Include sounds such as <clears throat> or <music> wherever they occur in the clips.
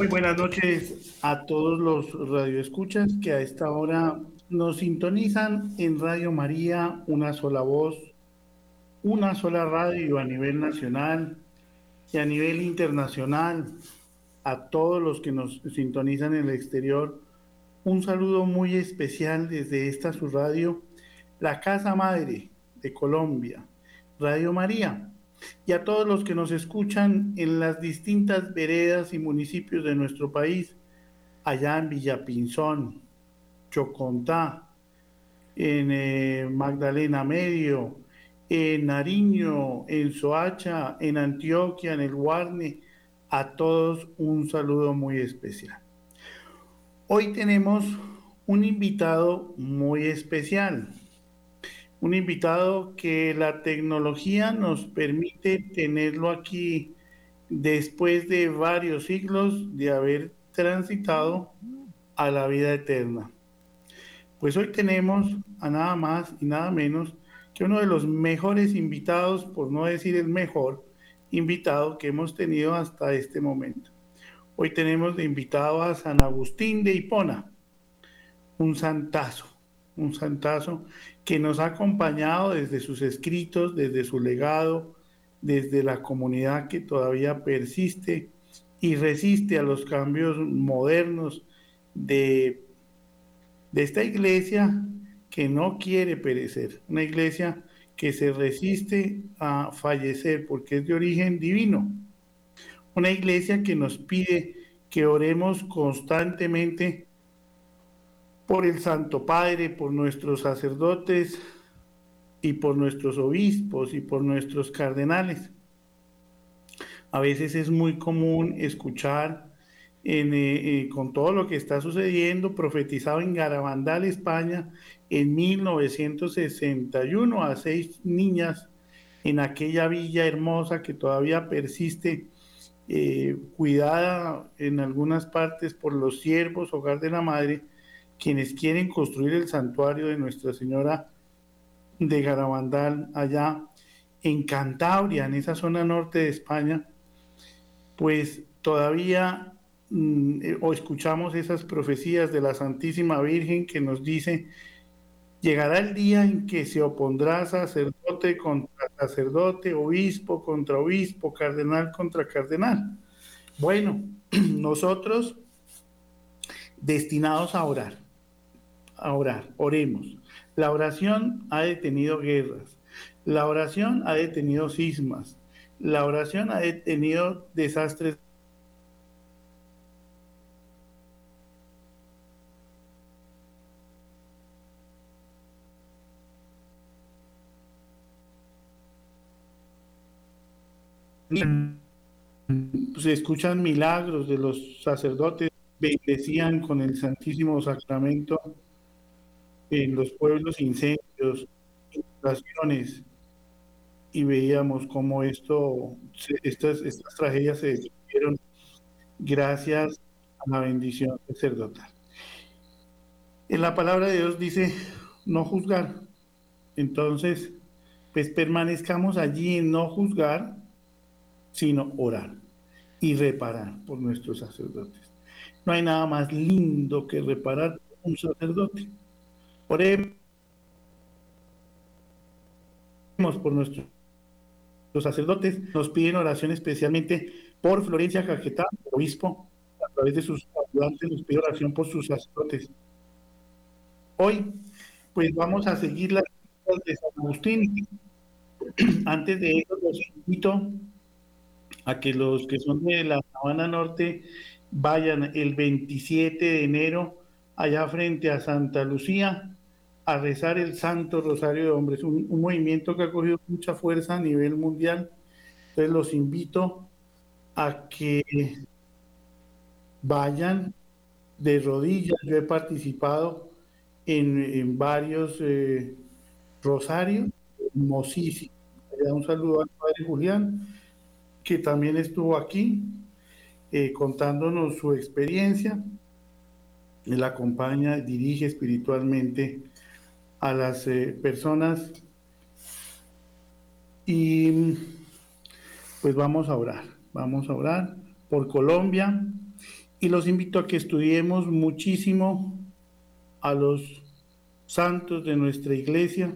Muy buenas noches a todos los radioescuchas que a esta hora nos sintonizan en Radio María, una sola voz, una sola radio a nivel nacional y a nivel internacional. A todos los que nos sintonizan en el exterior, un saludo muy especial desde esta su radio, la Casa Madre de Colombia, Radio María y a todos los que nos escuchan en las distintas veredas y municipios de nuestro país, allá en Villapinzón, Chocontá, en eh, Magdalena Medio, en Nariño, en Soacha, en Antioquia, en el Guarne, a todos un saludo muy especial. Hoy tenemos un invitado muy especial un invitado que la tecnología nos permite tenerlo aquí después de varios siglos de haber transitado a la vida eterna. Pues hoy tenemos a nada más y nada menos que uno de los mejores invitados, por no decir el mejor invitado que hemos tenido hasta este momento. Hoy tenemos de invitado a San Agustín de Hipona, un santazo, un santazo que nos ha acompañado desde sus escritos, desde su legado, desde la comunidad que todavía persiste y resiste a los cambios modernos de, de esta iglesia que no quiere perecer, una iglesia que se resiste a fallecer porque es de origen divino, una iglesia que nos pide que oremos constantemente por el Santo Padre, por nuestros sacerdotes y por nuestros obispos y por nuestros cardenales. A veces es muy común escuchar en, eh, eh, con todo lo que está sucediendo, profetizado en Garabandal, España, en 1961 a seis niñas en aquella villa hermosa que todavía persiste, eh, cuidada en algunas partes por los siervos, hogar de la madre, quienes quieren construir el santuario de Nuestra Señora de Garabandal allá en Cantabria, en esa zona norte de España, pues todavía mm, eh, o escuchamos esas profecías de la Santísima Virgen que nos dice, llegará el día en que se opondrá sacerdote contra sacerdote, obispo contra obispo, cardenal contra cardenal. Bueno, <clears throat> nosotros destinados a orar, a orar, oremos. La oración ha detenido guerras, la oración ha detenido sismas, la oración ha detenido desastres. Se escuchan milagros de los sacerdotes, bendecían con el Santísimo Sacramento en los pueblos incendios, inundaciones, y veíamos cómo esto, estas, estas tragedias se detuvieron gracias a la bendición sacerdotal. En la palabra de Dios dice no juzgar. Entonces, pues permanezcamos allí en no juzgar, sino orar y reparar por nuestros sacerdotes. No hay nada más lindo que reparar un sacerdote. Oremos por nuestros sacerdotes. Nos piden oración especialmente por Florencia Caquetá, obispo, a través de sus ayudantes, nos pide oración por sus sacerdotes. Hoy, pues vamos a seguir las de San Agustín. <clears throat> Antes de eso, los invito a que los que son de la Sabana Norte vayan el 27 de enero allá frente a Santa Lucía a rezar el Santo Rosario de Hombres, un, movimiento que ha cogido mucha fuerza a nivel mundial. Entonces los invito a que vayan de rodillas. Yo he participado en, varios eh, rosarios, hermosísimos. Un saludo al Padre Julián, que también estuvo aquí eh, contándonos su experiencia. Él acompaña, dirige espiritualmente a las eh, personas y pues vamos a orar, vamos a orar por Colombia y los invito a que estudiemos muchísimo a los santos de nuestra iglesia.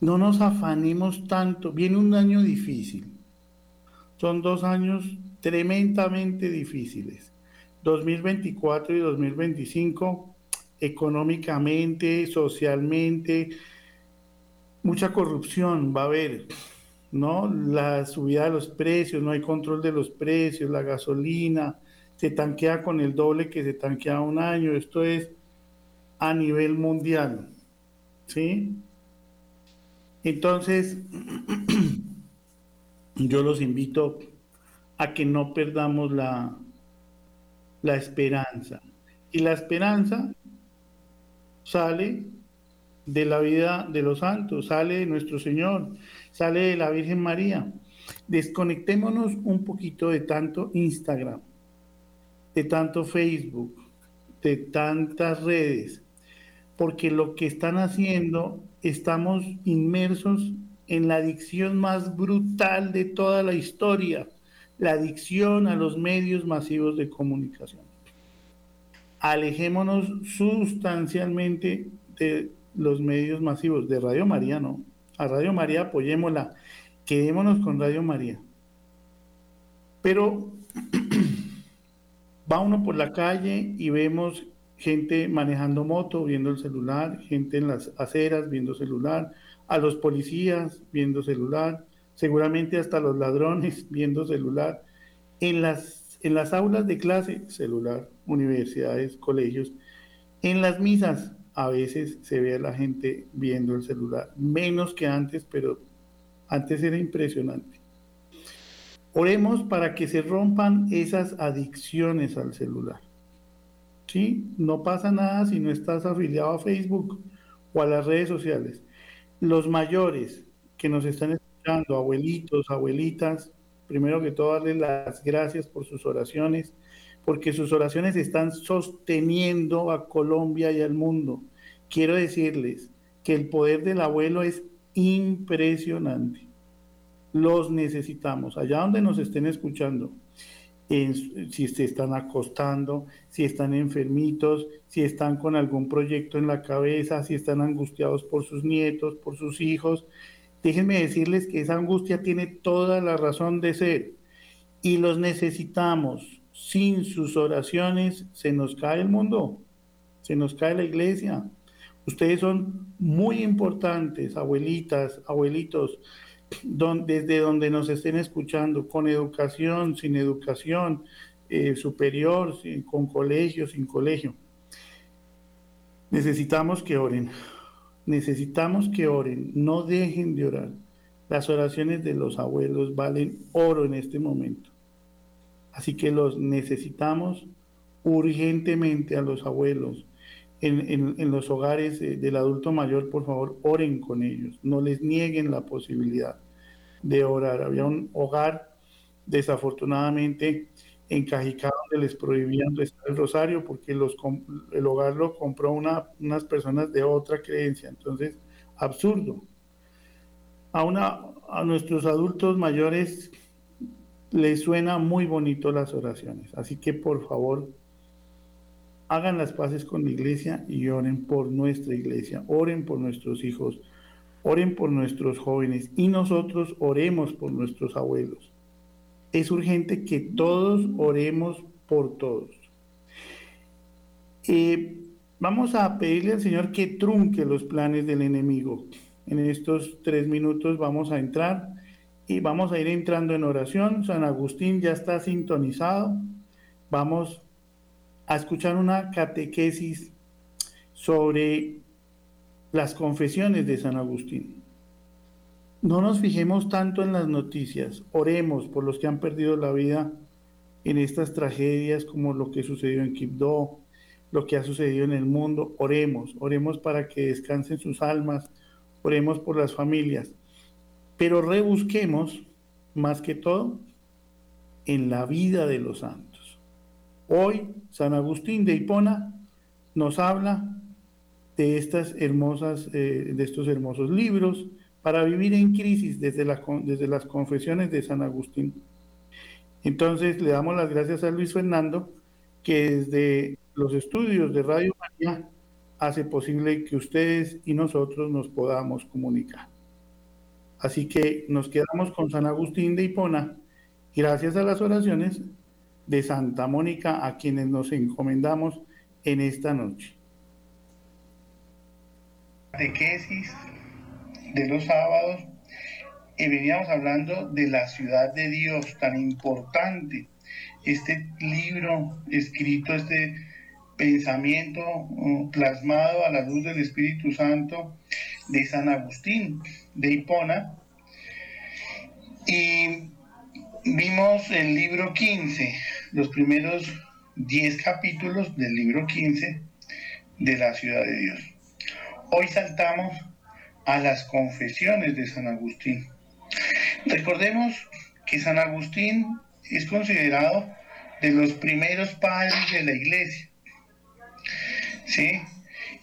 No nos afanemos tanto. Viene un año difícil. Son dos años tremendamente difíciles. 2024 y 2025, económicamente, socialmente, mucha corrupción va a haber, ¿no? La subida de los precios, no hay control de los precios, la gasolina se tanquea con el doble que se tanquea un año. Esto es a nivel mundial, ¿sí? Entonces, <clears throat> yo los invito a que no perdamos la, la esperanza. Y la esperanza sale de la vida de los santos, sale de nuestro Señor, sale de la Virgen María. Desconectémonos un poquito de tanto Instagram, de tanto Facebook, de tantas redes, porque lo que están haciendo, estamos inmersos en la adicción más brutal de toda la historia, la adicción a los medios masivos de comunicación. Alejémonos sustancialmente de los medios masivos, de Radio María, no. A Radio María apoyémosla, quedémonos con Radio María. Pero <clears throat> va uno por la calle y vemos gente manejando moto, viendo el celular, gente en las aceras viendo celular, a los policías viendo celular, seguramente hasta los ladrones <laughs> viendo celular, en las, en las aulas de clase, celular, universidades, colegios, en las misas, a veces se ve a la gente viendo el celular, menos que antes, pero antes era impresionante. Oremos para que se rompan esas adicciones al celular. ¿Sí? No pasa nada si no estás afiliado a Facebook o a las redes sociales los mayores que nos están escuchando, abuelitos, abuelitas, primero que todo darles las gracias por sus oraciones, porque sus oraciones están sosteniendo a Colombia y al mundo. Quiero decirles que el poder del abuelo es impresionante. Los necesitamos, allá donde nos estén escuchando, si se están acostando, si están enfermitos, si están con algún proyecto en la cabeza, si están angustiados por sus nietos, por sus hijos. Déjenme decirles que esa angustia tiene toda la razón de ser y los necesitamos. Sin sus oraciones se nos cae el mundo, se nos cae la iglesia. Ustedes son muy importantes, abuelitas, abuelitos desde donde nos estén escuchando, con educación, sin educación eh, superior, con colegio, sin colegio. Necesitamos que oren, necesitamos que oren, no dejen de orar. Las oraciones de los abuelos valen oro en este momento. Así que los necesitamos urgentemente a los abuelos. En, en, los hogares del adulto mayor, por favor, oren con ellos, no les nieguen la posibilidad de orar. Había un hogar, desafortunadamente, en Cajicá, donde les prohibían el rosario porque los, el hogar lo compró una, unas personas de otra creencia. Entonces, absurdo. A, una, a nuestros adultos mayores les suena muy bonito las oraciones. Así que, por favor, hagan las paces con la iglesia y oren por nuestra iglesia, oren por nuestros hijos, oren por nuestros jóvenes y nosotros oremos por nuestros abuelos. Es urgente que todos oremos por todos. Eh, vamos a pedirle al Señor que trunque los planes del enemigo. En estos tres minutos vamos a entrar y vamos a ir entrando en oración. San Agustín ya está sintonizado. Vamos a escuchar una catequesis sobre las confesiones de San Agustín. No nos fijemos tanto en las noticias, oremos por los que han perdido la vida en estas tragedias como lo que sucedió en Quibdó, lo que ha sucedido en el mundo, oremos, oremos para que descansen sus almas, oremos por las familias, pero rebusquemos más que todo en la vida de los santos. Hoy San Agustín de Hipona nos habla de estas hermosas, eh, de estos hermosos libros para vivir en crisis desde, desde las confesiones de San Agustín. Entonces le damos las gracias a Luis Fernando que desde los estudios de Radio María hace posible que ustedes y nosotros nos podamos comunicar. Así que nos quedamos con San Agustín de Hipona, gracias a las oraciones de Santa Mónica a quienes nos encomendamos en esta noche. Catequesis de los sábados y veníamos hablando de la ciudad de Dios tan importante. Este libro escrito, este pensamiento uh, plasmado a la luz del Espíritu Santo de San Agustín de Hipona. Y vimos el libro 15, los primeros 10 capítulos del libro 15 de la ciudad de Dios. Hoy saltamos a las confesiones de San Agustín. Recordemos que San Agustín es considerado de los primeros padres de la iglesia. ¿Sí?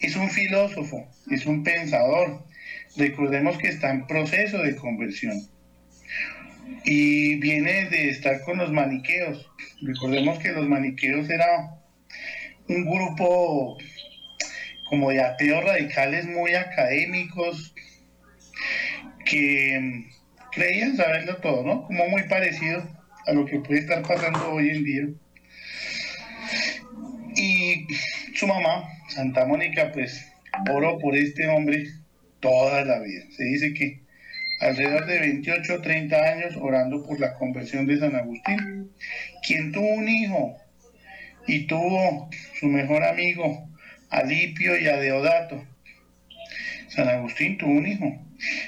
Es un filósofo, es un pensador. Recordemos que está en proceso de conversión. Y viene de estar con los maniqueos. Recordemos que los maniqueos era un grupo como de ateos radicales muy académicos que creían saberlo todo, ¿no? Como muy parecido a lo que puede estar pasando hoy en día. Y su mamá, Santa Mónica, pues oró por este hombre toda la vida. Se dice que alrededor de 28 o 30 años orando por la conversión de San Agustín, quien tuvo un hijo y tuvo su mejor amigo, Alipio y a Deodato. San Agustín tuvo un hijo,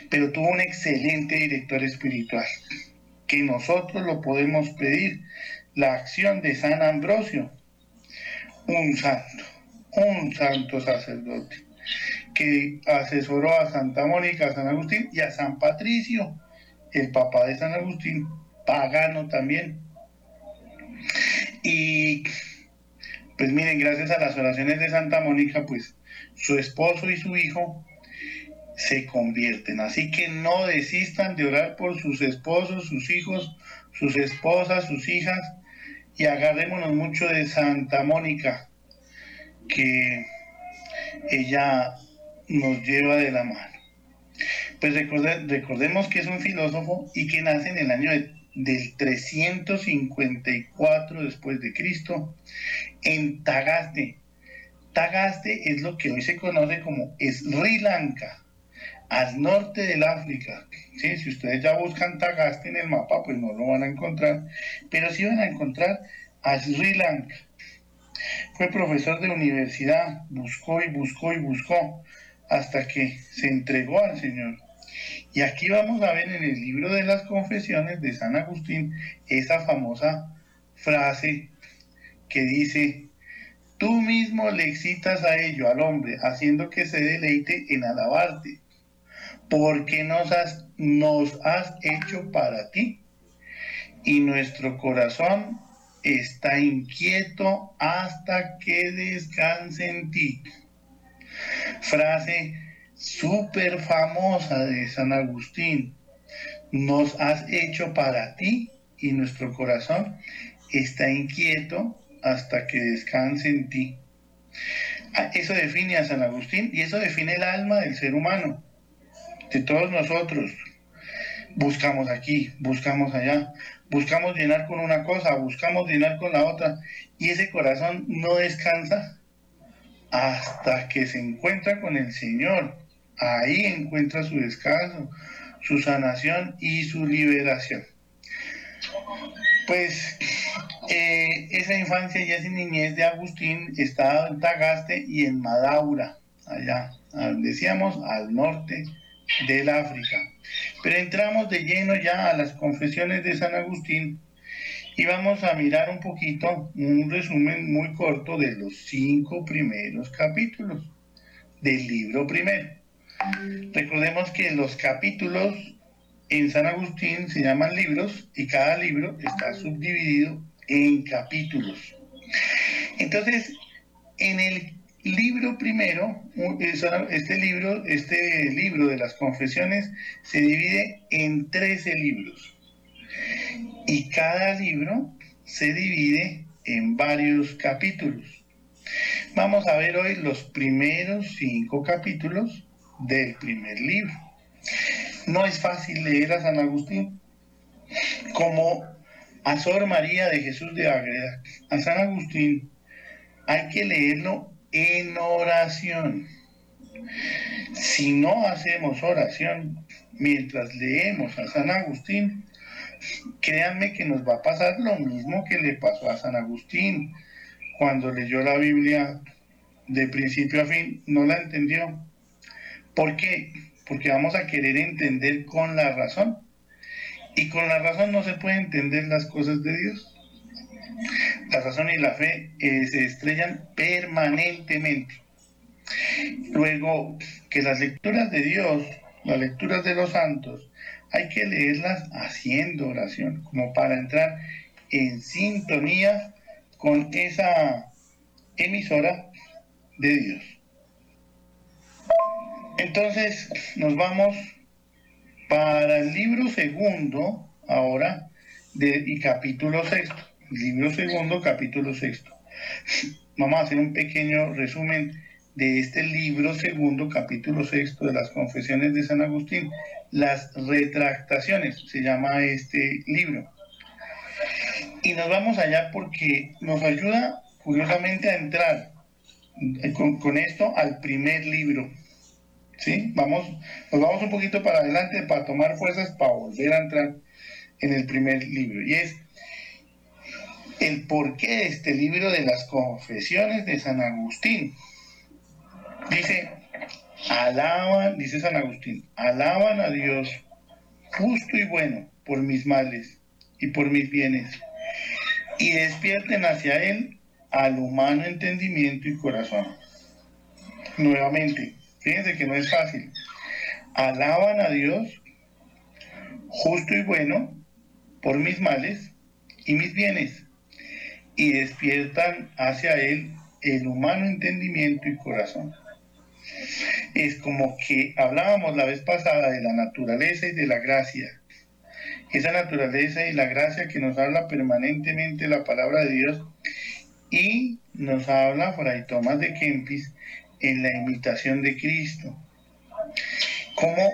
pero tuvo un excelente director espiritual, que nosotros lo podemos pedir, la acción de San Ambrosio, un santo, un santo sacerdote, que asesoró a Santa Mónica, a San Agustín y a San Patricio, el papá de San Agustín, pagano también. Y pues miren, gracias a las oraciones de Santa Mónica, pues su esposo y su hijo se convierten. Así que no desistan de orar por sus esposos, sus hijos, sus esposas, sus hijas y agarrémonos mucho de Santa Mónica, que ella nos lleva de la mano. Pues recordemos que es un filósofo y que nace en el año del 354 después de Cristo en Tagaste. Tagaste es lo que hoy se conoce como Sri Lanka, al norte del África. ¿sí? Si ustedes ya buscan Tagaste en el mapa, pues no lo van a encontrar, pero sí van a encontrar a Sri Lanka. Fue profesor de universidad, buscó y buscó y buscó hasta que se entregó al Señor. Y aquí vamos a ver en el libro de las confesiones de San Agustín esa famosa frase que dice, tú mismo le excitas a ello, al hombre, haciendo que se deleite en alabarte, porque nos has, nos has hecho para ti, y nuestro corazón está inquieto hasta que descanse en ti. Frase súper famosa de San Agustín, nos has hecho para ti y nuestro corazón está inquieto hasta que descanse en ti. Ah, eso define a San Agustín y eso define el alma del ser humano, de todos nosotros. Buscamos aquí, buscamos allá, buscamos llenar con una cosa, buscamos llenar con la otra y ese corazón no descansa hasta que se encuentra con el Señor. Ahí encuentra su descanso, su sanación y su liberación. Pues eh, esa infancia y esa niñez de Agustín estaba en Tagaste y en Madaura, allá, decíamos, al norte del África. Pero entramos de lleno ya a las confesiones de San Agustín y vamos a mirar un poquito, un resumen muy corto de los cinco primeros capítulos del libro primero. Recordemos que los capítulos en San Agustín se llaman libros y cada libro está subdividido en capítulos. Entonces, en el libro primero, este libro, este libro de las confesiones se divide en 13 libros. Y cada libro se divide en varios capítulos. Vamos a ver hoy los primeros cinco capítulos del primer libro. No es fácil leer a San Agustín como a Sor María de Jesús de Ágreda. A San Agustín hay que leerlo en oración. Si no hacemos oración mientras leemos a San Agustín, créanme que nos va a pasar lo mismo que le pasó a San Agustín cuando leyó la Biblia de principio a fin, no la entendió. ¿Por qué? Porque vamos a querer entender con la razón. Y con la razón no se puede entender las cosas de Dios. La razón y la fe eh, se estrellan permanentemente. Luego, que las lecturas de Dios, las lecturas de los santos, hay que leerlas haciendo oración, como para entrar en sintonía con esa emisora de Dios. Entonces nos vamos para el libro segundo, ahora, y capítulo sexto. Libro segundo, capítulo sexto. Vamos a hacer un pequeño resumen de este libro segundo, capítulo sexto de las confesiones de San Agustín. Las retractaciones, se llama este libro. Y nos vamos allá porque nos ayuda curiosamente a entrar eh, con, esto al primer libro. ¿Sí? Vamos, nos vamos un poquito para adelante para tomar fuerzas para volver a entrar en el primer libro. Y es el porqué de este libro de las confesiones de San Agustín. Dice, alaban, dice San Agustín, alaban a Dios justo y bueno por mis males y por mis bienes, y despierten hacia Él al humano entendimiento y corazón. Nuevamente, fíjense que no es fácil. Alaban a Dios justo y bueno por mis males y mis bienes, y despiertan hacia Él el humano entendimiento y corazón es como que hablábamos la vez pasada de la naturaleza y de la gracia. Esa naturaleza y la gracia que nos habla permanentemente la palabra de Dios y nos habla Fray Tomás de Kempis en la imitación de Cristo. Como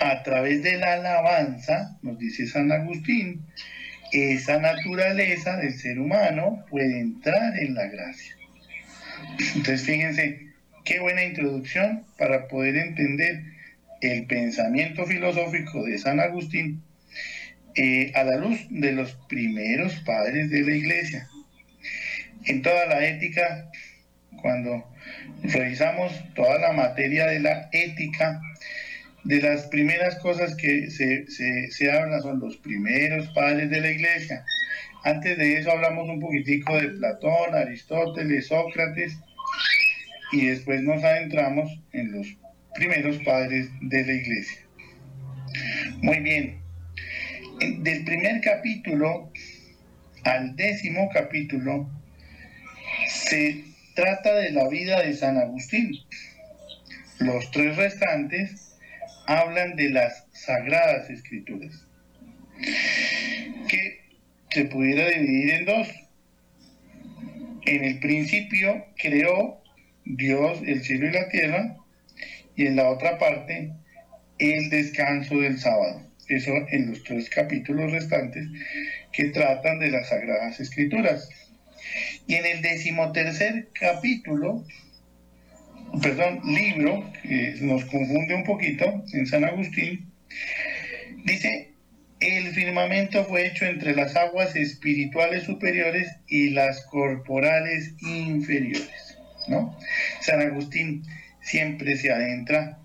a través de la alabanza, nos dice San Agustín, esa naturaleza del ser humano puede entrar en la gracia. Entonces fíjense, Qué buena introducción para poder entender el pensamiento filosófico de San Agustín eh, a la luz de los primeros padres de la iglesia. En toda la ética, cuando revisamos toda la materia de la ética, de las primeras cosas que se, se, se habla son los primeros padres de la iglesia. Antes de eso hablamos un poquitico de Platón, Aristóteles, Sócrates, y después nos adentramos en los primeros padres de la iglesia. Muy bien, del primer capítulo al décimo capítulo se trata de la vida de San Agustín. Los tres restantes hablan de las sagradas escrituras, que se pudiera dividir en dos. En el principio creó Dios, el cielo y la tierra, y en la otra parte, el descanso del sábado. Eso en los tres capítulos restantes que tratan de las Sagradas Escrituras. Y en el decimotercer capítulo, perdón, libro, que nos confunde un poquito, en San Agustín, dice, el firmamento fue hecho entre las aguas espirituales superiores y las corporales inferiores. ¿no? San Agustín siempre se adentra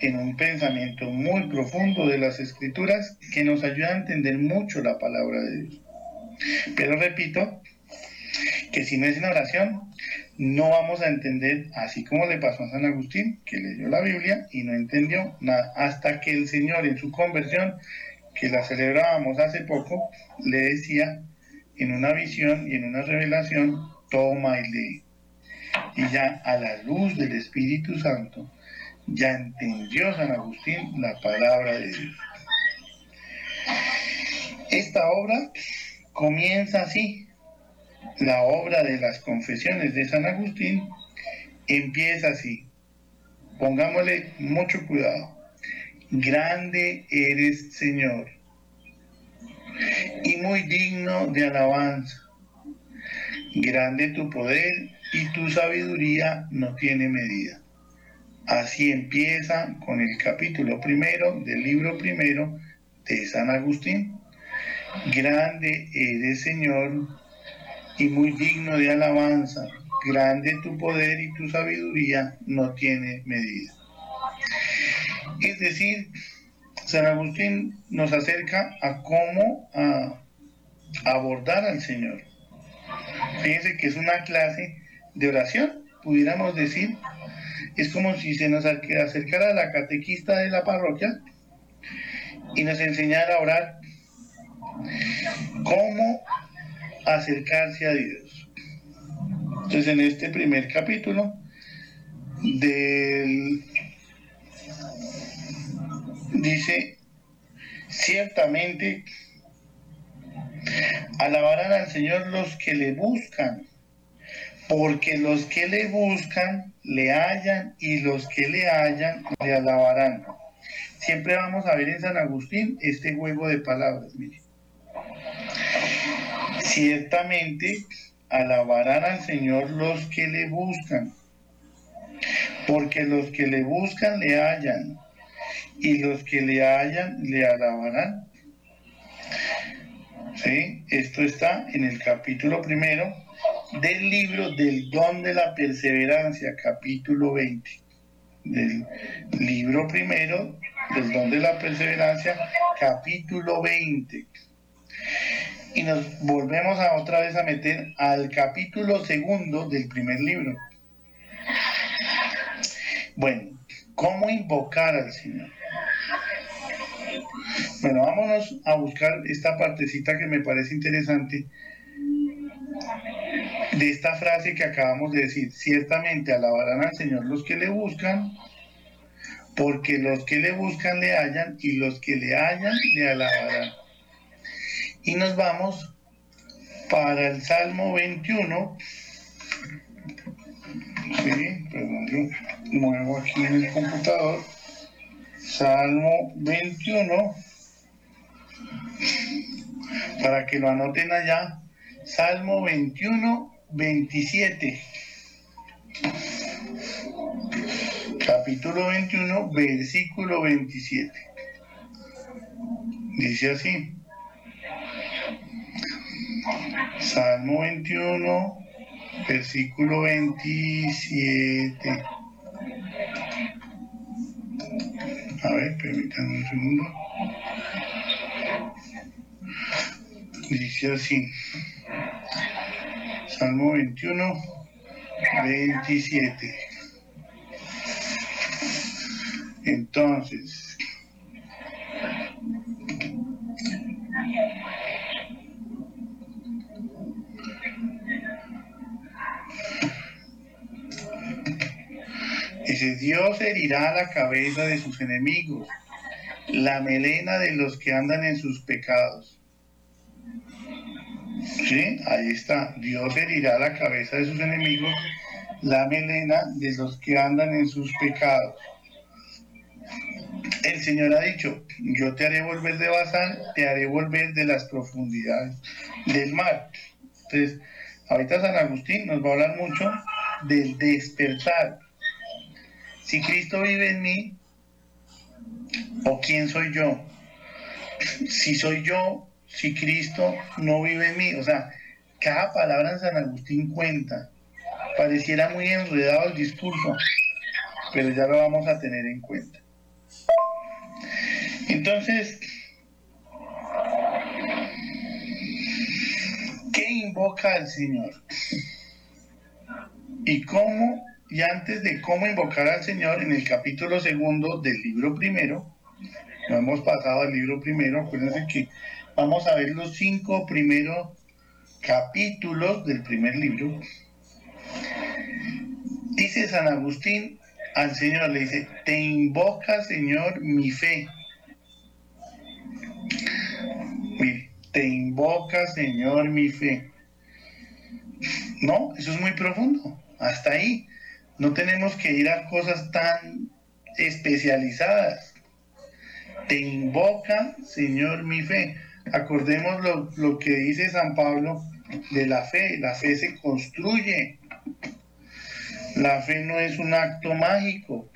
en un pensamiento muy profundo de las escrituras que nos ayuda a entender mucho la palabra de Dios. Pero repito que si no es en oración, no vamos a entender, así como le pasó a San Agustín, que leyó la Biblia y no entendió nada, hasta que el Señor en su conversión, que la celebrábamos hace poco, le decía en una visión y en una revelación, toma y lee y ya a la luz del Espíritu Santo, ya entendió San Agustín la palabra de Dios. Esta obra comienza así, la obra de las confesiones de San Agustín empieza así. Pongámosle mucho cuidado. Grande eres, Señor, y muy digno de alabanza. Grande tu poder y tu sabiduría no tiene medida. Así empieza con el capítulo primero del libro primero de San Agustín. Grande eres, Señor, y muy digno de alabanza. Grande tu poder y tu sabiduría no tiene medida. Es decir, San Agustín nos acerca a cómo abordar al Señor. Fíjense que es una clase de oración, pudiéramos decir. Es como si se nos acercara a la catequista de la parroquia y nos enseñara a orar cómo acercarse a Dios. Entonces en este primer capítulo del dice ciertamente alabarán al Señor los que le buscan, porque los que le buscan le hallan y los que le hallan le alabarán. Siempre vamos a ver en San Agustín este juego de palabras, mire. Ciertamente alabarán al Señor los que le buscan, porque los que le buscan le hallan, y los que le hallan le alabarán. ¿Sí? Esto está en el capítulo primero del libro del don de la perseverancia, capítulo 20. Del libro primero del don de la perseverancia, capítulo 20 y nos volvemos otra vez a meter al capítulo segundo del primer libro. Bueno, ¿cómo invocar al Señor? Bueno, vámonos a buscar esta partecita que me parece interesante de esta frase que acabamos de decir. Ciertamente alabarán al Señor los que le buscan, porque los que le buscan le hallan y los que le hallan le alabarán. Y nos vamos para el Salmo 21. Sí, perdón, yo muevo aquí en el computador. Salmo 21. Para que lo anoten allá. Salmo 21, 27. Capítulo 21, versículo 27. Dice así. Salmo 21, versículo 27. A ver, permítanme un segundo. Dice así. Salmo 21, 27. Entonces, Dice, Dios herirá la cabeza de sus enemigos, la melena de los que andan en sus pecados. ¿Sí? Ahí está. Dios herirá la cabeza de sus enemigos, la melena de los que andan en sus pecados. El Señor ha dicho, yo te haré volver de Bazán, te haré volver de las profundidades del mar. Entonces, ahorita San Agustín nos va a hablar mucho del despertar, si Cristo vive en mí, ¿o quién soy yo? Si soy yo, si Cristo no vive en mí. O sea, cada palabra en San Agustín cuenta. Pareciera muy enredado el discurso, pero ya lo vamos a tener en cuenta. Entonces, ¿qué invoca al Señor? ¿Y cómo y antes de cómo invocar al Señor, en el capítulo segundo del libro primero, no hemos pasado al libro primero, acuérdense que vamos a ver los cinco primeros capítulos del primer libro. Dice San Agustín al Señor, le dice, te invoca Señor mi fe. te invoca Señor mi fe. No, eso es muy profundo. Hasta ahí. No tenemos que ir a cosas tan especializadas. Te invoca, Señor, mi fe. Acordemos lo, lo que dice San Pablo de la fe. La fe se construye. La fe no es un acto mágico.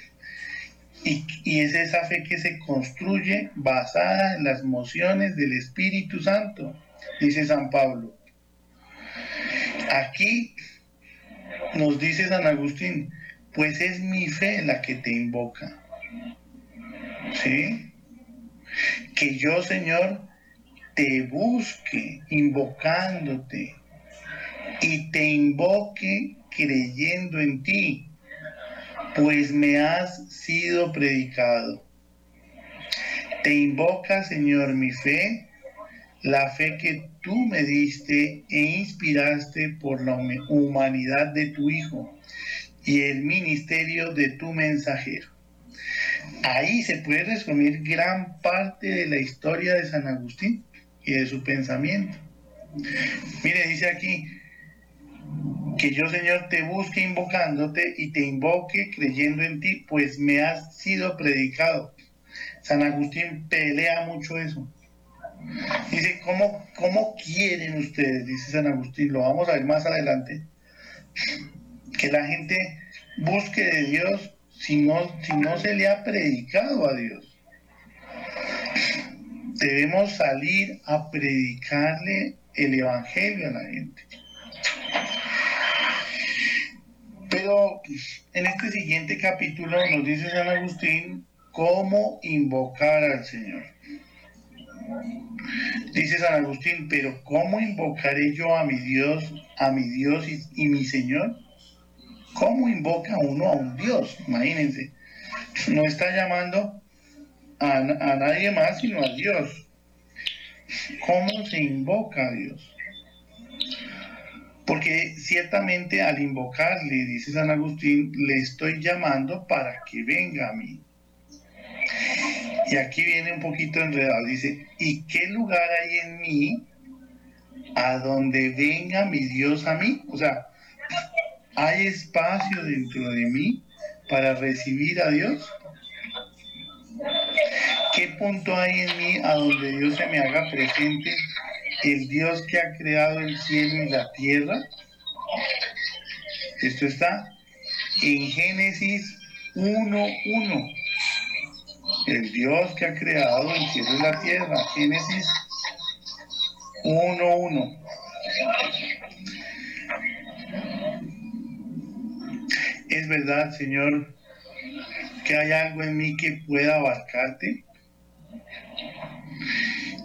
Y, y, es esa fe que se construye basada en las mociones del Espíritu Santo, dice San Pablo. Aquí nos dice San Agustín, pues es mi fe la que te invoca. ¿Sí? Que yo, Señor, te busque invocándote y te invoque creyendo en ti, pues me has sido predicado. Te invoca, Señor, mi fe, la fe que tú me diste e inspiraste por la humanidad de tu Hijo y el ministerio de tu mensajero. Ahí se puede resumir gran parte de la historia de San Agustín y de su pensamiento. Mire, dice aquí, que yo Señor te busque invocándote y te invoque creyendo en ti, pues me has sido predicado. San Agustín pelea mucho eso. Dice, ¿cómo, ¿cómo quieren ustedes? Dice San Agustín, lo vamos a ver más adelante, que la gente busque de Dios si no, si no se le ha predicado a Dios. Debemos salir a predicarle el Evangelio a la gente. Pero en este siguiente capítulo nos dice San Agustín cómo invocar al Señor. Dice San Agustín, pero ¿cómo invocaré yo a mi Dios, a mi Dios y, mi Señor? ¿Cómo invoca uno a un Dios? Imagínense. No está llamando a, a nadie más sino a Dios. ¿Cómo se invoca a Dios? Porque ciertamente al invocarle, dice San Agustín, le estoy llamando para que venga a mí. Y aquí viene un poquito enredado. Dice, ¿y qué lugar hay en mí a donde venga mi Dios a mí? O sea, ¿hay espacio dentro de mí para recibir a Dios? ¿Qué punto hay en mí a donde Dios se me haga presente? El Dios que ha creado el cielo y la tierra. Esto está en Génesis 1.1 el Dios que ha creado el cielo y la tierra. Génesis 1.1. Es verdad, Señor, que hay algo en mí que pueda abarcarte.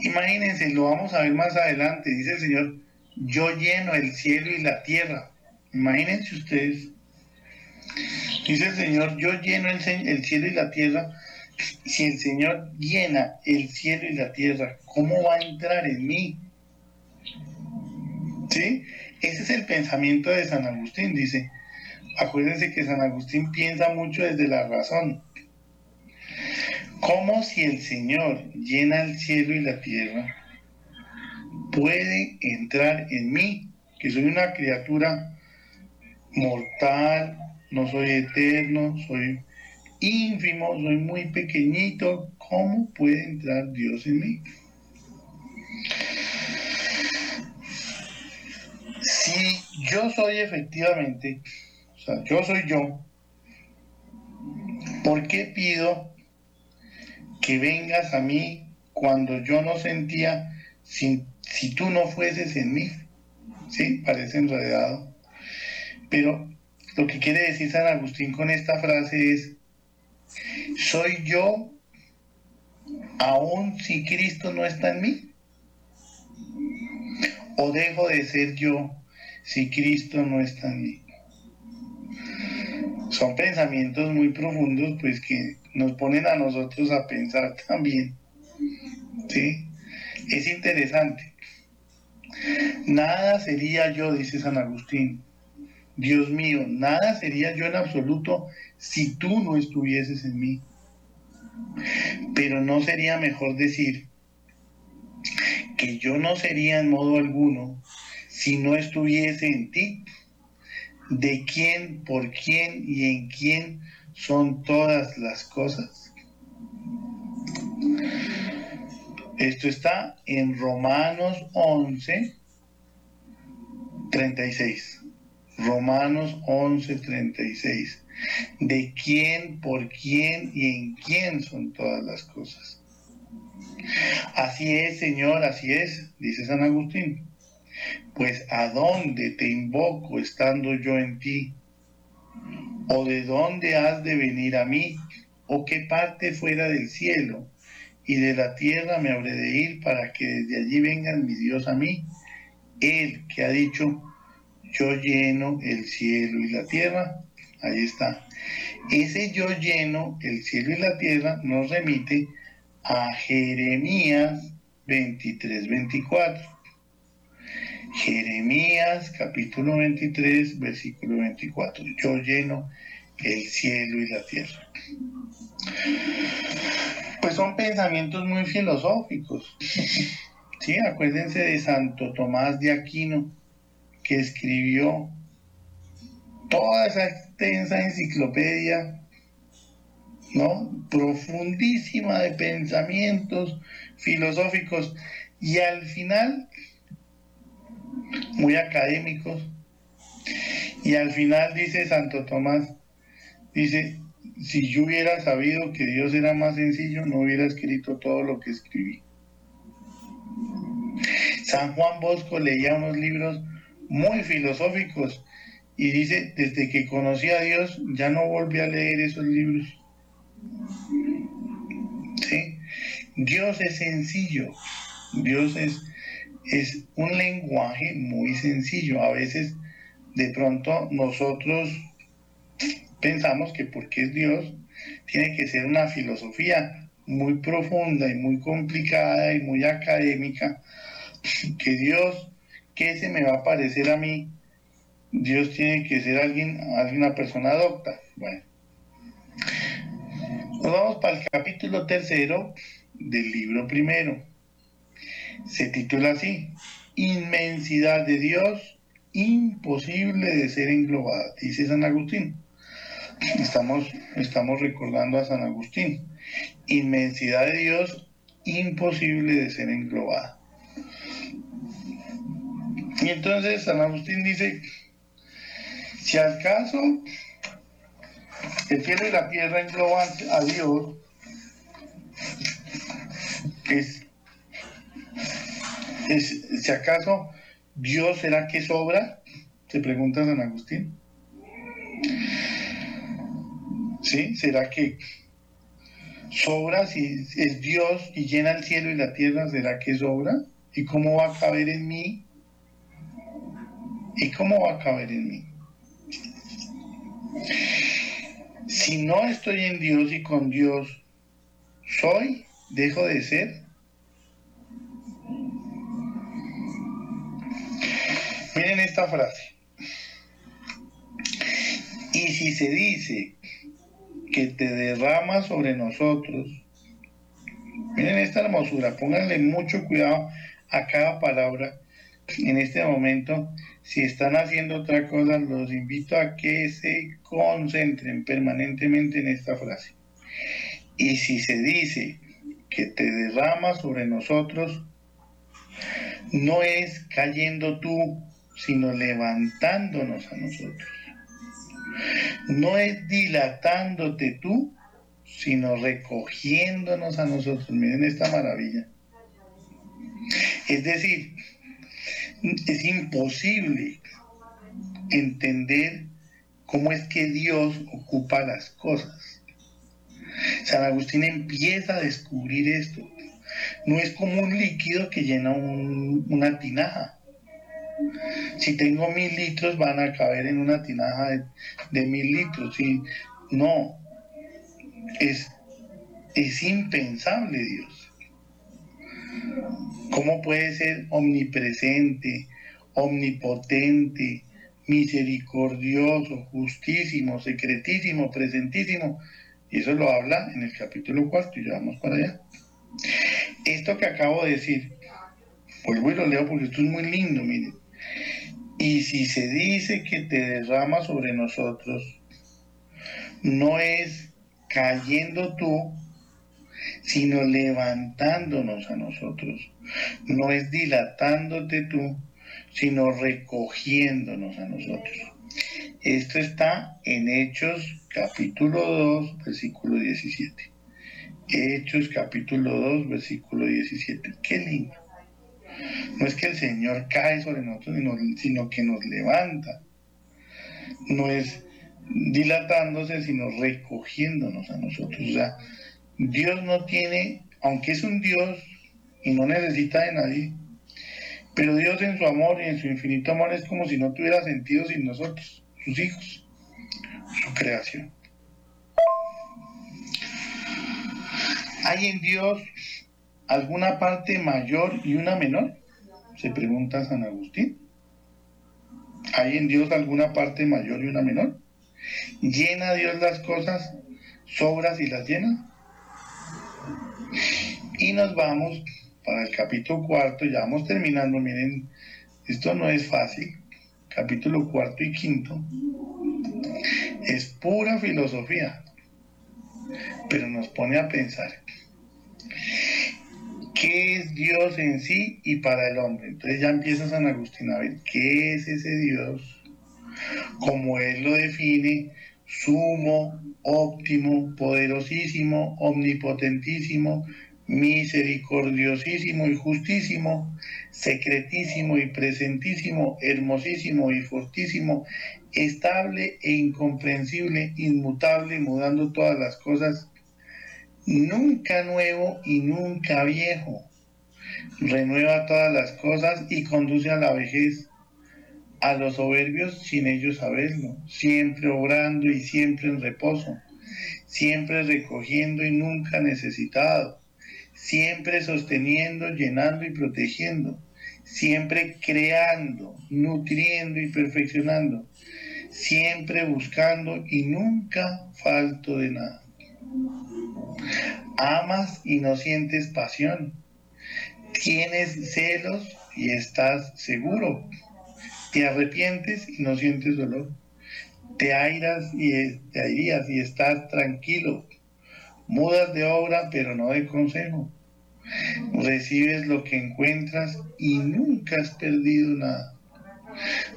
Imagínense, lo vamos a ver más adelante. Dice el Señor, yo lleno el cielo y la tierra. Imagínense ustedes. Dice el Señor, yo lleno el, el cielo y la tierra si el Señor llena el cielo y la tierra, ¿cómo va a entrar en mí? ¿Sí? Ese es el pensamiento de San Agustín, dice. Acuérdense que San Agustín piensa mucho desde la razón. ¿Cómo si el Señor llena el cielo y la tierra, puede entrar en mí, que soy una criatura mortal, no soy eterno, soy ínfimo, soy muy pequeñito, ¿cómo puede entrar Dios en mí? Si yo soy efectivamente, o sea, yo soy yo, ¿por qué pido que vengas a mí cuando yo no sentía si, si tú no fueses en mí? Sí, parece enredado. Pero lo que quiere decir San Agustín con esta frase es, ¿Soy yo aún si Cristo no está en mí? ¿O dejo de ser yo si Cristo no está en mí? Son pensamientos muy profundos pues que nos ponen a nosotros a pensar <laughs> también. ¿Sí? Es interesante. Nada sería yo, dice San Agustín. Dios mío, nada sería yo en absoluto si tú no estuvieses en mí. Pero no sería mejor decir que yo no sería en modo alguno si no estuviese en ti. de quién, por quién y en quién son todas las cosas. Esto está en Romanos 11, 36. Romanos 11, 36. De quién, por quién y en quién son todas las cosas. Así es, Señor, así es, dice San Agustín. Pues ¿a dónde te invoco estando yo en ti? ¿O de dónde has de venir a mí? ¿O qué parte fuera del cielo y de la tierra me habré de ir para que desde allí venga mi Dios a mí? Él que ha dicho, yo lleno el cielo y la tierra. Ahí está. Ese yo lleno el cielo y la tierra nos remite a Jeremías 23, 24. Jeremías capítulo 23, versículo 24. Yo lleno el cielo y la tierra. Pues son pensamientos muy filosóficos. <laughs> Sí, acuérdense de Santo Tomás de Aquino, que escribió toda esa extensa enciclopedia, ¿no? Profundísima de pensamientos filosóficos. Y al final muy académicos. Y al final dice Santo Tomás, dice, si yo hubiera sabido que Dios era más sencillo, no hubiera escrito todo lo que escribí. San Juan Bosco leía unos libros muy filosóficos y dice, desde que conocí a Dios ya no volví a leer esos libros. ¿Sí? Dios es sencillo, Dios es es un lenguaje muy sencillo. A veces de pronto nosotros pensamos que porque es Dios, tiene que ser una filosofía muy profunda y muy complicada y muy académica, que Dios, ¿qué se me va a parecer a mí? Dios tiene que ser alguien, alguna persona docta. Bueno, nos vamos para el capítulo tercero del libro primero se titula así, Inmensidad de Dios, imposible de ser englobada, dice San Agustín. Estamos, estamos recordando a San Agustín. Inmensidad de Dios, imposible de ser englobada. Y entonces San Agustín dice, si al caso el cielo y la tierra engloban a Dios, es si acaso Dios será que sobra, se pregunta San Agustín. ¿Sí? ¿Será que sobra si es Dios y llena el cielo y la tierra? ¿Será que sobra? ¿Y cómo va a caber en mí? ¿Y cómo va a caber en mí? Si no estoy en Dios y con Dios, ¿soy? ¿Dejo de ser? Miren esta frase. Y si se dice que te derrama sobre nosotros, miren esta hermosura, pónganle mucho cuidado a cada palabra en este momento. Si están haciendo otra cosa, los invito a que se concentren permanentemente en esta frase. Y si se dice que te derrama sobre nosotros, no es cayendo tú sino levantándonos a nosotros. No es dilatándote tú, sino recogiéndonos a nosotros. Miren esta maravilla. Es decir, es imposible entender cómo es que Dios ocupa las cosas. San Agustín empieza a descubrir esto. No es como un líquido que llena una tinaja si tengo mil litros van a caber en una tinaja de, mil litros. ¿sí? No, es, es impensable Dios. ¿Cómo puede ser omnipresente, omnipotente, misericordioso, justísimo, secretísimo, presentísimo? Y eso lo habla en el capítulo cuarto y ya vamos para allá. Esto que acabo de decir, vuelvo y lo leo porque esto es muy lindo, miren Y si se dice que te derrama sobre nosotros, no es cayendo tú, sino levantándonos a nosotros. No es dilatándote tú, sino recogiéndonos a nosotros. Esto está en Hechos capítulo 2, versículo 17. Hechos capítulo 2, versículo 17. Qué lindo. No es que el Señor cae sobre nosotros, sino, que nos levanta. No es dilatándose, sino recogiéndonos a nosotros. O sea, Dios no tiene, aunque es un Dios y no necesita de nadie, pero Dios en su amor y en su infinito amor es como si no tuviera sentido sin nosotros, sus hijos, su creación. ¿Hay en Dios alguna parte mayor y una menor? Se pregunta San Agustín. ¿Hay en Dios alguna parte mayor y una menor? ¿Llena Dios las cosas, sobras y las llena? Y nos vamos para el capítulo cuarto, ya vamos terminando, miren, esto no es fácil. Capítulo cuarto y quinto es pura filosofía, pero nos pone a pensar qué es Dios en sí y para el hombre. Entonces ya empieza San Agustín a ver qué es ese Dios, como él lo define, sumo, óptimo, poderosísimo, omnipotentísimo, misericordiosísimo y justísimo, secretísimo y presentísimo, hermosísimo y fortísimo, estable e incomprensible, inmutable, mudando todas las cosas nunca nuevo y nunca viejo. Renueva todas las cosas y conduce a la vejez, a los soberbios sin ellos saberlo, siempre obrando y siempre en reposo, siempre recogiendo y nunca necesitado, siempre sosteniendo, llenando y protegiendo, siempre creando, nutriendo y perfeccionando, siempre buscando y nunca falto de nada. Amas y no sientes pasión. Tienes celos y estás seguro. Te arrepientes y no sientes dolor. Te airas y te airías y estás tranquilo. Mudas de obra pero no de consejo. Recibes lo que encuentras y nunca has perdido nada.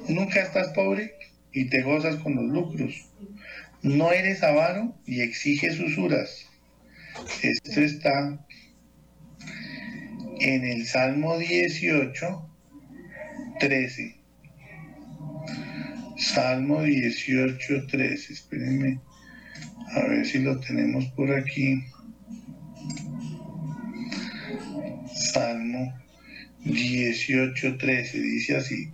Nunca estás pobre y te gozas con los lucros. No eres avaro y exiges usuras esto está en el Salmo 18, 13. Salmo 18, 13. Espérenme a ver si lo tenemos por aquí. Salmo 18, 13. Dice así.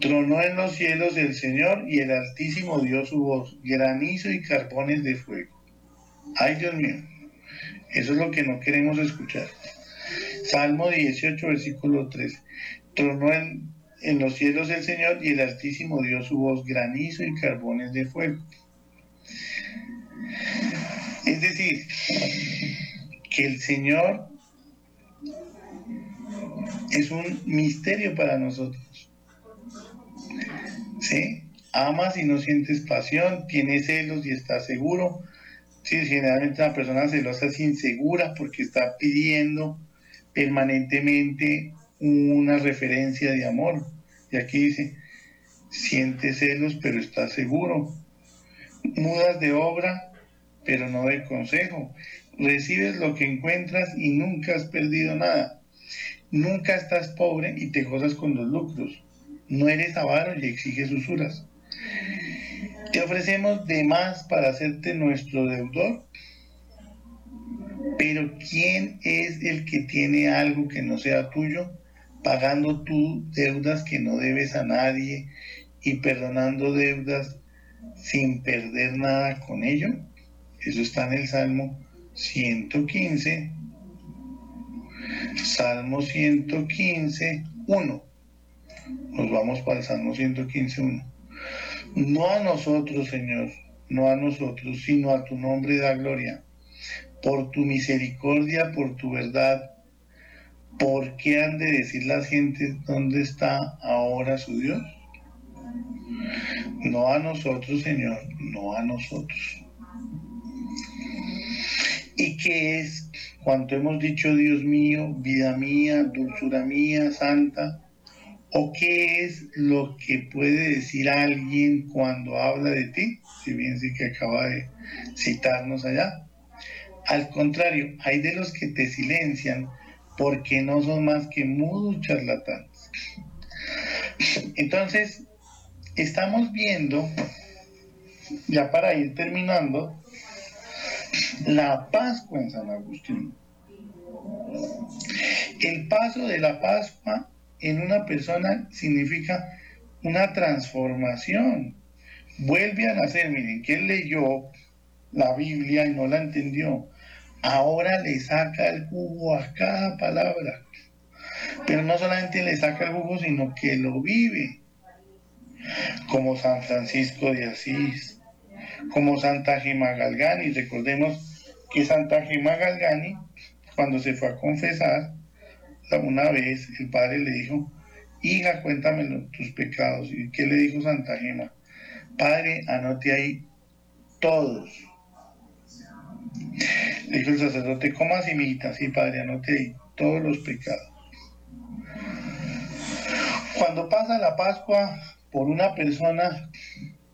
Tronó en los cielos el Señor y el Altísimo dio su voz, granizo y carbones de fuego. Ay Dios mío, eso es lo que no queremos escuchar. Salmo 18, versículo 3. Tronó en, en los cielos el Señor y el Altísimo dio su voz, granizo y carbones de fuego. Es decir, que el Señor es un misterio para nosotros. ¿sí? Amas y no sientes pasión, tienes celos y estás seguro. Sí, generalmente una persona celosa es insegura porque está pidiendo permanentemente una referencia de amor. Y aquí dice, sientes celos pero estás seguro. Mudas de obra pero no de consejo. Recibes lo que encuentras y nunca has perdido nada. Nunca estás pobre y te gozas con los lucros no eres avaro y exiges usuras. Te ofrecemos de más para hacerte nuestro deudor. Pero ¿quién es el que tiene algo que no sea tuyo, pagando tú deudas que no debes a nadie y perdonando deudas sin perder nada con ello? Eso está en el Salmo 115. Salmo 115, 1. Nos vamos para el Salmo 115.1. No a nosotros, Señor, no a nosotros, sino a tu nombre da gloria, por tu misericordia, por tu verdad, ¿por qué han de decir las gentes dónde está ahora su Dios? No a nosotros, Señor, no a nosotros. ¿Y qué es cuanto hemos dicho, Dios mío, vida mía, dulzura mía, santa? ¿O qué es lo que puede decir alguien cuando habla de ti? Si bien sí que acaba de citarnos allá. Al contrario, hay de los que te silencian porque no son más que mudos charlatanes. Entonces, estamos viendo, ya para ir terminando, la Pascua en San Agustín. El paso de la Pascua en una persona significa una transformación. Vuelve a nacer, miren, que él leyó la Biblia y no la entendió. Ahora le saca el jugo a cada palabra. Pero no solamente le saca el jugo, sino que lo vive. Como San Francisco de Asís, como Santa Gema Galgani. Recordemos que Santa Gema Galgani, cuando se fue a confesar, una vez el padre le dijo, hija, cuéntame tus pecados. ¿Y qué le dijo Santa Gema? Padre, anote ahí todos. Le dijo el sacerdote, ¿cómo así, Sí, padre, anote todos los pecados. Cuando pasa la Pascua por una persona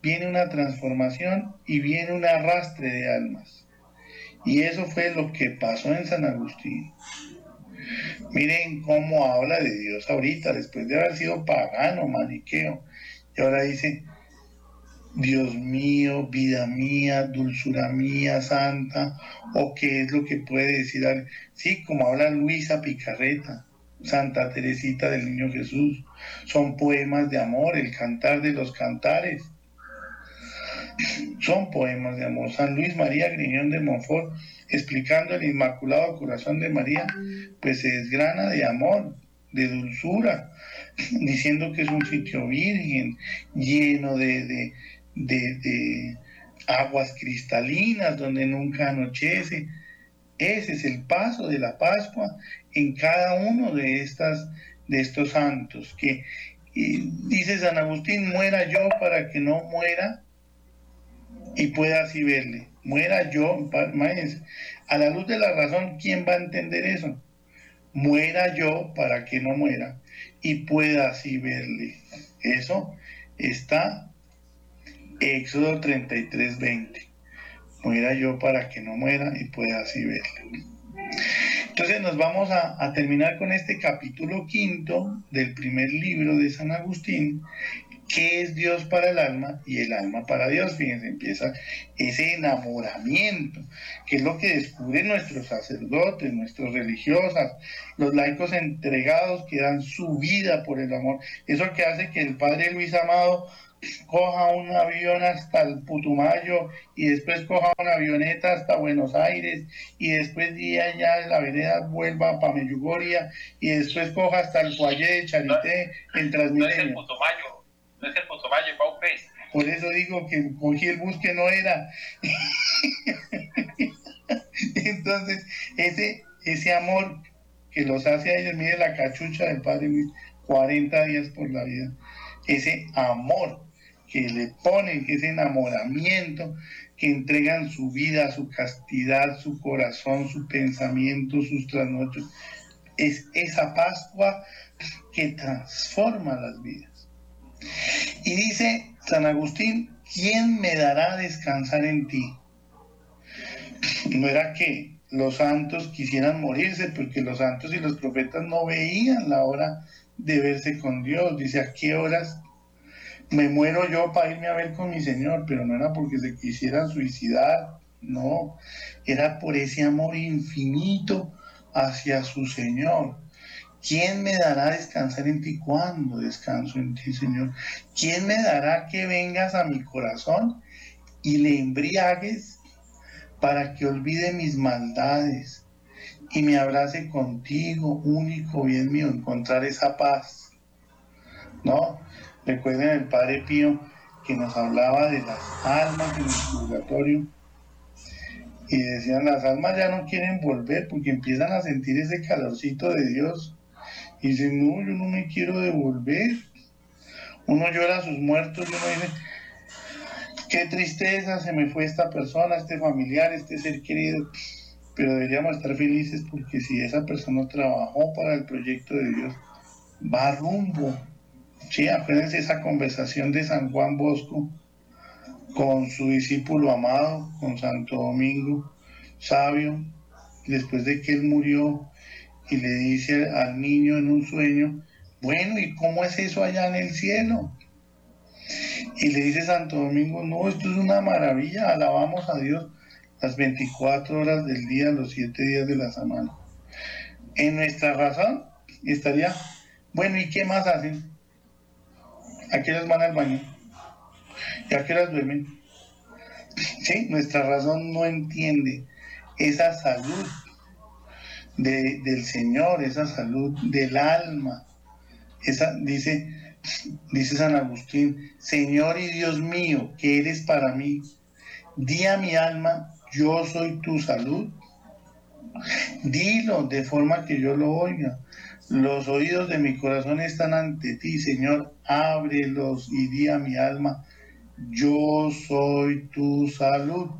viene una transformación y viene un arrastre de almas. Y eso fue lo que pasó en San Agustín. Miren cómo habla de Dios ahorita, después de haber sido pagano, maniqueo. Y ahora dice, Dios mío, vida mía, dulzura mía, santa, o qué es lo que puede decir. Sí, como habla Luisa Picarreta, Santa Teresita del Niño Jesús. Son poemas de amor, el cantar de los cantares son poemas de amor. San Luis María Griñón de Montfort, explicando el Inmaculado Corazón de María, pues se desgrana de amor, de dulzura, <laughs> diciendo que es un sitio virgen, lleno de, de aguas cristalinas, donde nunca anochece. Ese es el paso de la Pascua en cada uno de, estas, de estos santos, que dice San Agustín, muera yo para que no muera y pueda así verle. Muera yo, a la luz de la razón, ¿quién va a entender eso? Muera yo para que no muera y pueda así verle. Eso está Éxodo 33, 20. Muera yo para que no muera y pueda así verle. Entonces nos vamos a, a, terminar con este capítulo quinto del primer libro de San Agustín qué es Dios para el alma y el alma para Dios. Fíjense, empieza ese enamoramiento, que es lo que descubren nuestros sacerdotes, nuestros religiosas, los laicos entregados que dan su vida por el amor. Eso que hace que el Padre Luis Amado coja un avión hasta el Putumayo y después coja una avioneta hasta Buenos Aires y después día ya la vereda vuelva para Meyugoria y después coja hasta el Cuayé de Charité en Transmilenio. No no es el Paupés. Por eso digo que cogí el bus que no era. <laughs> Entonces, ese, ese amor que los hace a ellos, mire la cachucha del Padre Luis, 40 días por la vida. Ese amor que le ponen, ese enamoramiento, que entregan su vida, su castidad, su corazón, su pensamiento, sus trasnochos. Es esa Pascua que transforma las vidas. Y dice San Agustín, ¿quién me dará descansar en ti? No era que los santos quisieran morirse, porque los santos y los profetas no veían la hora de verse con Dios. Dice, ¿a qué horas me muero yo para irme a ver con mi Señor? Pero no era porque se quisieran suicidar, no, era por ese amor infinito hacia su Señor. ¿Quién me dará descansar en ti cuando descanso en ti, Señor? ¿Quién me dará que vengas a mi corazón y le embriagues para que olvide mis maldades y me abrace contigo, único bien mío, encontrar esa paz? ¿No? Recuerden el Padre Pío que nos hablaba de las almas en el purgatorio Y decían, las almas ya no quieren volver porque empiezan a sentir ese calorcito de Dios. Y dicen, no, yo no me quiero devolver. Uno llora a sus muertos y uno dice, qué tristeza, se me fue esta persona, este familiar, este ser querido. Pero deberíamos estar felices porque si esa persona trabajó para el proyecto de Dios, va rumbo. Sí, acuérdense esa conversación de San Juan Bosco con su discípulo amado, con Santo Domingo, sabio, después de que él murió, y le dice al niño en un sueño, bueno, ¿y cómo es eso allá en el cielo? Y le dice Santo Domingo, no, esto es una maravilla, alabamos a Dios las 24 horas del día, los 7 días de la semana. En nuestra razón estaría, bueno, ¿y qué más hacen? ¿A qué les van al baño? ¿Y a qué las duermen? Sí, nuestra razón no entiende esa salud del Señor, esa salud del alma. Esa, dice, dice San Agustín, Señor y Dios mío, que eres para mí, di a mi alma, yo soy tu salud. Dilo de forma que yo lo oiga. Los oídos de mi corazón están ante ti, Señor, ábrelos y di a mi alma, yo soy tu salud.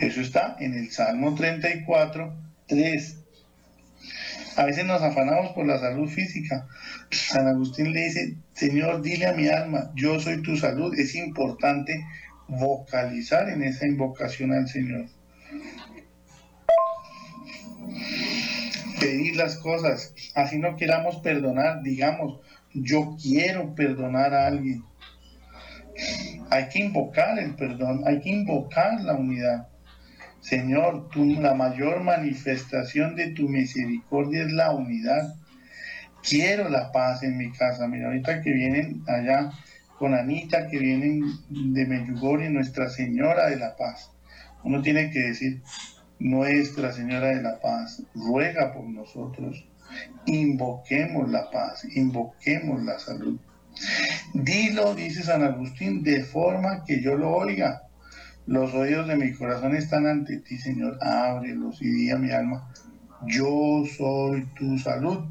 Eso está en el Salmo 34, 3. A veces nos afanamos por la salud física. San Agustín le dice, Señor, dile a mi alma, yo soy tu salud. Es importante vocalizar en esa invocación al Señor. Pedir las cosas, así no queramos perdonar, digamos, yo quiero perdonar a alguien hay que invocar el perdón, hay que invocar la unidad. Señor, tú, la mayor manifestación de tu misericordia es la unidad. Quiero la paz en mi casa. Mira, ahorita que vienen allá con Anita, que vienen de Meyugori, Nuestra Señora de la Paz. Uno tiene que decir, Nuestra Señora de la Paz, ruega por nosotros. Invoquemos la paz, invoquemos la salud. Dilo, dice San Agustín, de forma que yo lo oiga. Los oídos de mi corazón están ante ti, Señor. Ábrelos y di a mi alma, yo soy tu salud.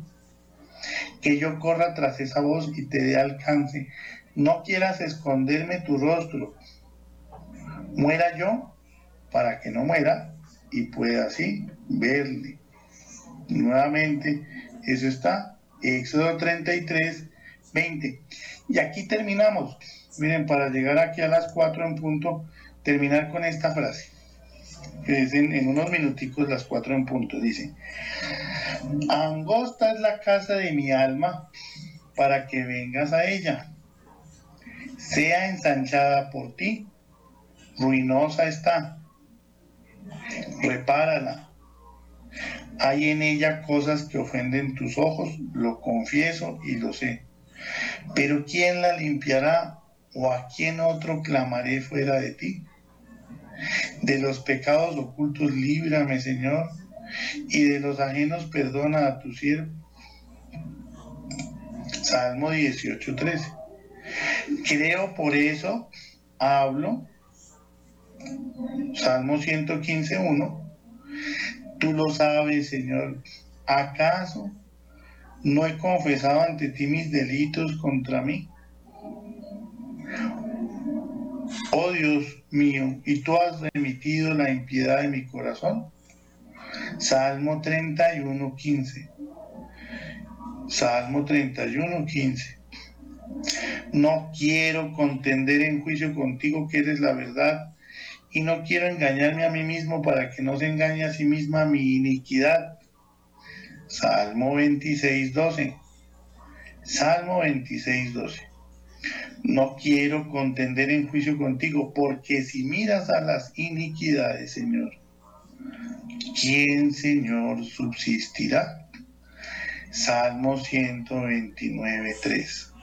Que yo corra tras esa voz y te dé alcance. No quieras esconderme tu rostro. Muera yo para que no muera y pueda así verle. nuevamente, eso está, Éxodo 33, 20. Y aquí terminamos. Miren, para llegar aquí a las 4 en punto, terminar con esta frase. Que es en, unos minuticos las 4 en punto. Dice, angosta es la casa de mi alma para que vengas a ella. Sea ensanchada por ti, ruinosa está. Repárala. Hay en ella cosas que ofenden tus ojos, lo confieso y lo sé pero ¿quién la limpiará o a quién otro clamaré fuera de ti? De los pecados ocultos líbrame, Señor, y de los ajenos perdona a tu siervo. Salmo 18:13. Creo por eso, hablo. Salmo 115:1. Tú lo sabes, Señor. ¿Acaso ¿No he confesado ante ti mis delitos contra mí? Oh Dios mío, ¿y tú has remitido la impiedad de mi corazón? Salmo 31, 15. Salmo 31, 15. No quiero contender en juicio contigo que eres la verdad y no quiero engañarme a mí mismo para que no se engañe a sí misma mi iniquidad. Salmo 26, 12. Salmo 26, 12. No quiero contender en juicio contigo, porque si miras a las iniquidades, Señor, ¿quién, Señor, subsistirá? Salmo 129, 3.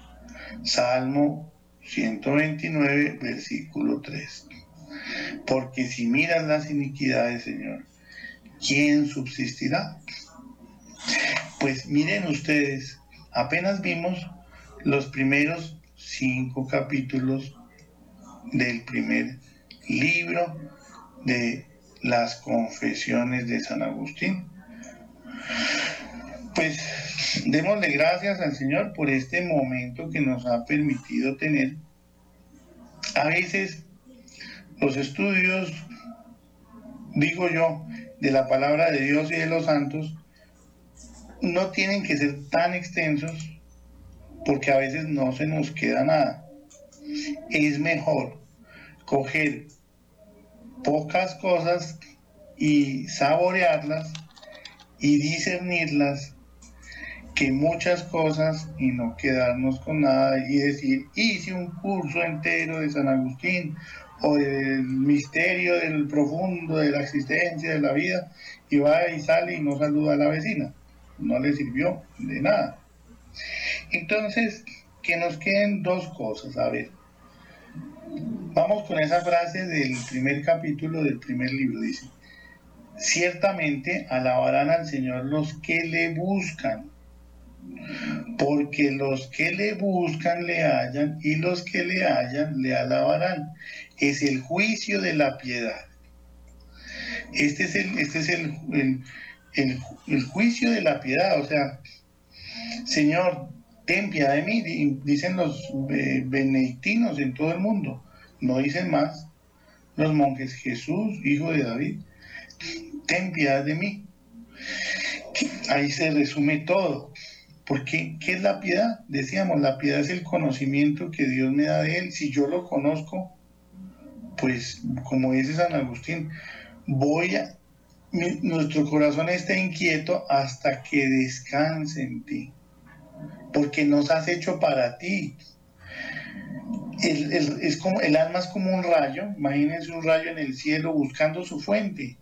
Salmo 129, versículo 3. Porque si miras las iniquidades, Señor, ¿quién subsistirá? Pues miren ustedes, apenas vimos los primeros cinco capítulos del primer libro de las confesiones de San Agustín. Pues démosle gracias al Señor por este momento que nos ha permitido tener. A veces los estudios, digo yo, de la palabra de Dios y de los santos, no tienen que ser tan extensos porque a veces no se nos queda nada. Es mejor coger pocas cosas y saborearlas y discernirlas que muchas cosas y no quedarnos con nada y decir, hice un curso entero de San Agustín o del misterio del profundo de la existencia de la vida y va y sale y no saluda a la vecina. No le sirvió de nada. Entonces, que nos queden dos cosas. A ver, vamos con esa frase del primer capítulo del primer libro. Dice, ciertamente alabarán al Señor los que le buscan, porque los que le buscan le hallan y los que le hallan le alabarán. Es el juicio de la piedad. Este es el, este es el, el juicio de la piedad, o sea, Señor, ten piedad de mí, dicen los eh, benedictinos en todo el mundo, no dicen más. Los monjes, Jesús, hijo de David, ten piedad de mí. Ahí se resume todo. Porque, ¿qué es la piedad? Decíamos, la piedad es el conocimiento que Dios me da de Él. Si yo lo conozco, pues, como dice San Agustín, voy a, nuestro corazón está inquieto hasta que descanse en ti, porque nos has hecho para ti. El, es como, el alma es como un rayo, imagínense un rayo en el cielo buscando su fuente.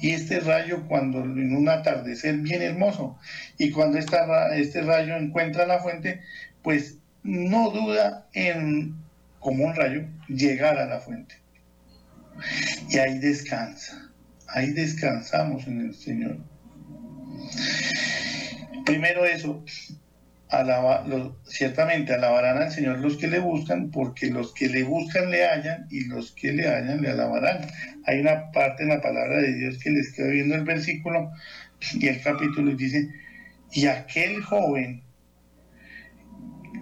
Y este rayo cuando en un atardecer bien hermoso, y cuando esta, este rayo encuentra la fuente, pues no duda en, como un rayo, llegar a la fuente. Y ahí descansa ahí descansamos en el Señor. Primero eso, ciertamente alabarán al Señor los que le buscan, porque los que le buscan le hallan y los que le hallan le alabarán. Hay una parte en la palabra de Dios que le estoy viendo el versículo y el capítulo dice, y aquel joven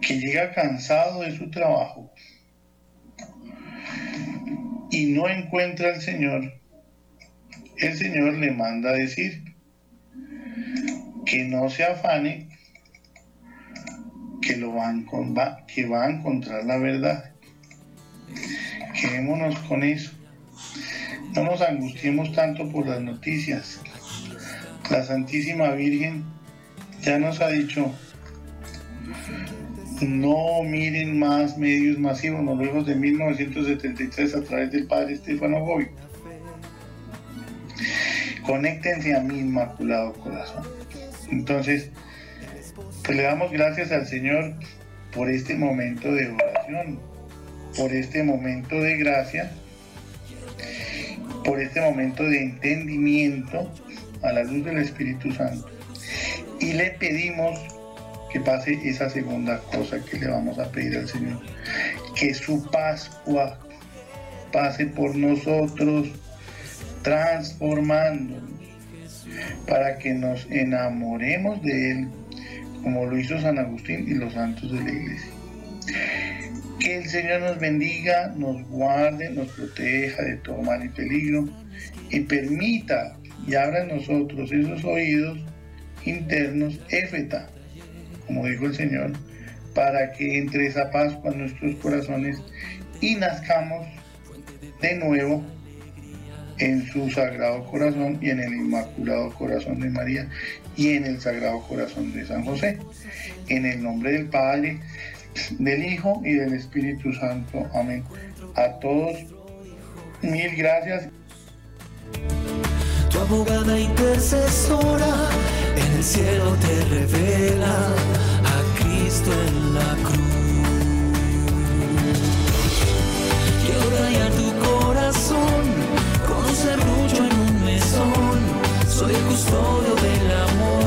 que llega cansado de su trabajo y no encuentra al Señor, el Señor le manda decir que no se afane, que, lo van va, que va a encontrar la verdad. Quedémonos con eso. No nos angustiemos tanto por las noticias. La Santísima Virgen ya nos ha dicho, no miren más medios masivos, nos vemos de 1973 a través del padre Estefano Goy conéctense a mi inmaculado corazón. Entonces, pues le damos gracias al Señor por este momento de oración, por este momento de gracia, por este momento de entendimiento a la luz del Espíritu Santo. Y le pedimos que pase esa segunda cosa que le vamos a pedir al Señor, que su Pascua pase por nosotros transformándonos para que nos enamoremos de Él, como lo hizo San Agustín y los santos de la iglesia. Que el Señor nos bendiga, nos guarde, nos proteja de todo mal y peligro y permita y abra en nosotros esos oídos internos, éfeta, como dijo el Señor, para que entre esa Pascua en nuestros corazones y nazcamos de nuevo en su Sagrado Corazón y en el Inmaculado Corazón de María y en el Sagrado Corazón de San José. En el nombre del Padre, del Hijo y del Espíritu Santo. Amén. A todos, mil gracias. Tu abogada intercesora en el cielo te revela a Cristo en la cruz. Soy el custodio del amor.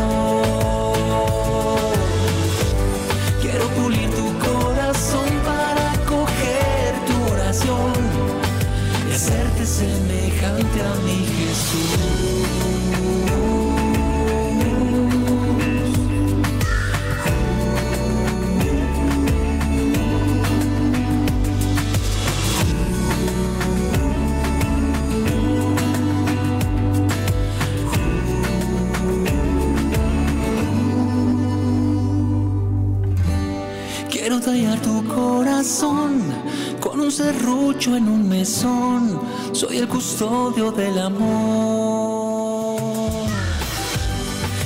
Serrucho en un mesón. Soy el custodio del amor.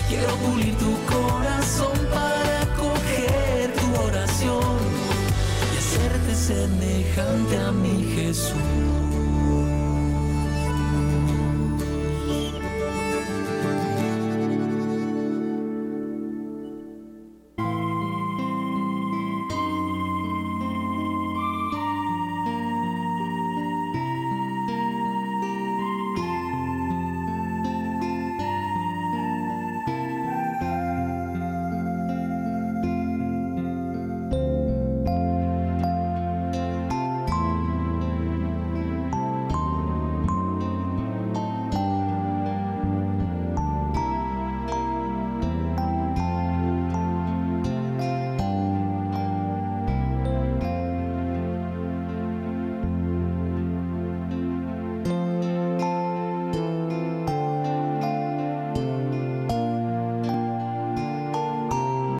Quiero pulir tu corazón para coger tu oración y hacerte semejante a mi Jesús.